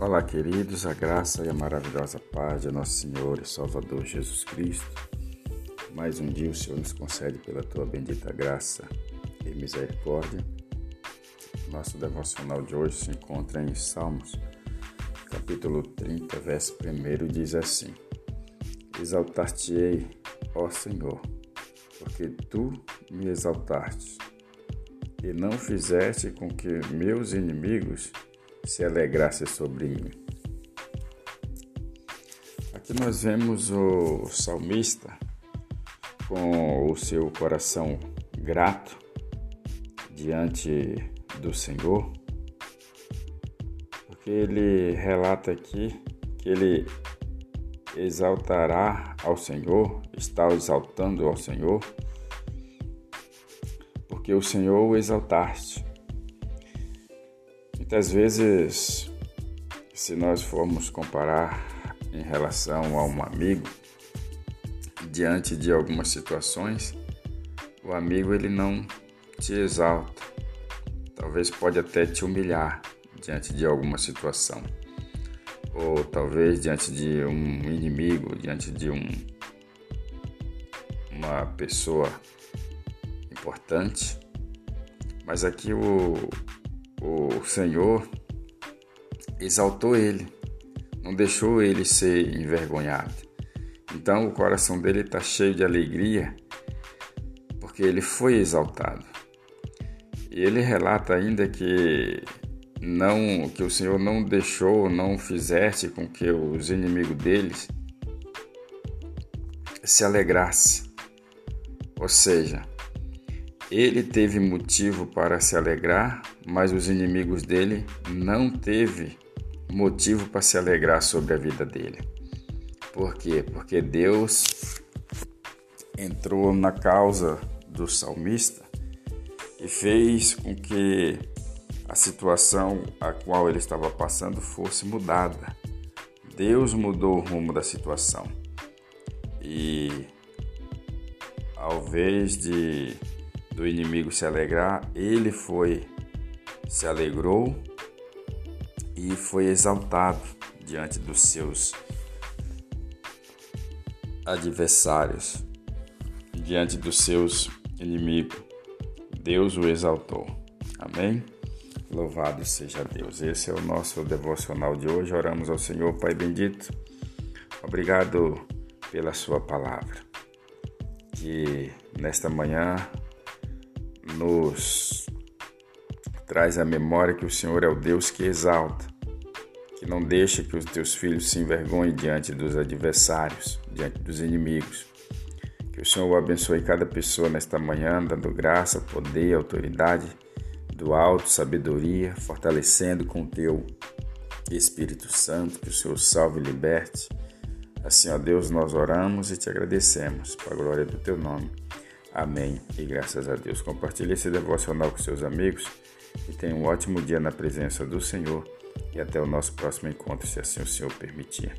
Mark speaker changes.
Speaker 1: Olá, queridos, a graça e a maravilhosa paz de nosso Senhor e Salvador Jesus Cristo. Mais um dia o Senhor nos concede pela tua bendita graça e misericórdia. Nosso devocional de hoje se encontra em Salmos, capítulo 30, verso 1, diz assim: Exaltar-te-ei, ó Senhor, porque tu me exaltaste e não fizeste com que meus inimigos se alegrasse sobre mim. Aqui nós vemos o salmista com o seu coração grato diante do Senhor, porque ele relata aqui que ele exaltará ao Senhor, está exaltando ao Senhor, porque o Senhor o exaltaste. Muitas vezes, se nós formos comparar em relação a um amigo, diante de algumas situações, o amigo ele não te exalta. Talvez pode até te humilhar diante de alguma situação. Ou talvez diante de um inimigo, diante de um uma pessoa importante. Mas aqui o, o Senhor exaltou ele, não deixou ele ser envergonhado. Então o coração dele está cheio de alegria, porque ele foi exaltado. E ele relata ainda que não que o Senhor não deixou, não fizesse com que os inimigos deles se alegrasse. Ou seja, ele teve motivo para se alegrar, mas os inimigos dele não teve motivo para se alegrar sobre a vida dele. Por quê? Porque Deus entrou na causa do salmista e fez com que a situação a qual ele estava passando fosse mudada. Deus mudou o rumo da situação. E ao invés de do inimigo se alegrar, ele foi, se alegrou e foi exaltado diante dos seus adversários, diante dos seus inimigos. Deus o exaltou. Amém? Louvado seja Deus. Esse é o nosso devocional de hoje. Oramos ao Senhor, Pai bendito. Obrigado pela Sua palavra. Que nesta manhã nos traz a memória que o Senhor é o Deus que exalta, que não deixa que os teus filhos se envergonhem diante dos adversários, diante dos inimigos. Que o Senhor abençoe cada pessoa nesta manhã, dando graça, poder, autoridade do alto, sabedoria, fortalecendo com o teu Espírito Santo, que o Senhor salve e liberte. Assim, ó Deus, nós oramos e te agradecemos, para a glória do teu nome. Amém. E graças a Deus. Compartilhe esse devocional com seus amigos e tenha um ótimo dia na presença do Senhor. E até o nosso próximo encontro, se assim o Senhor permitir.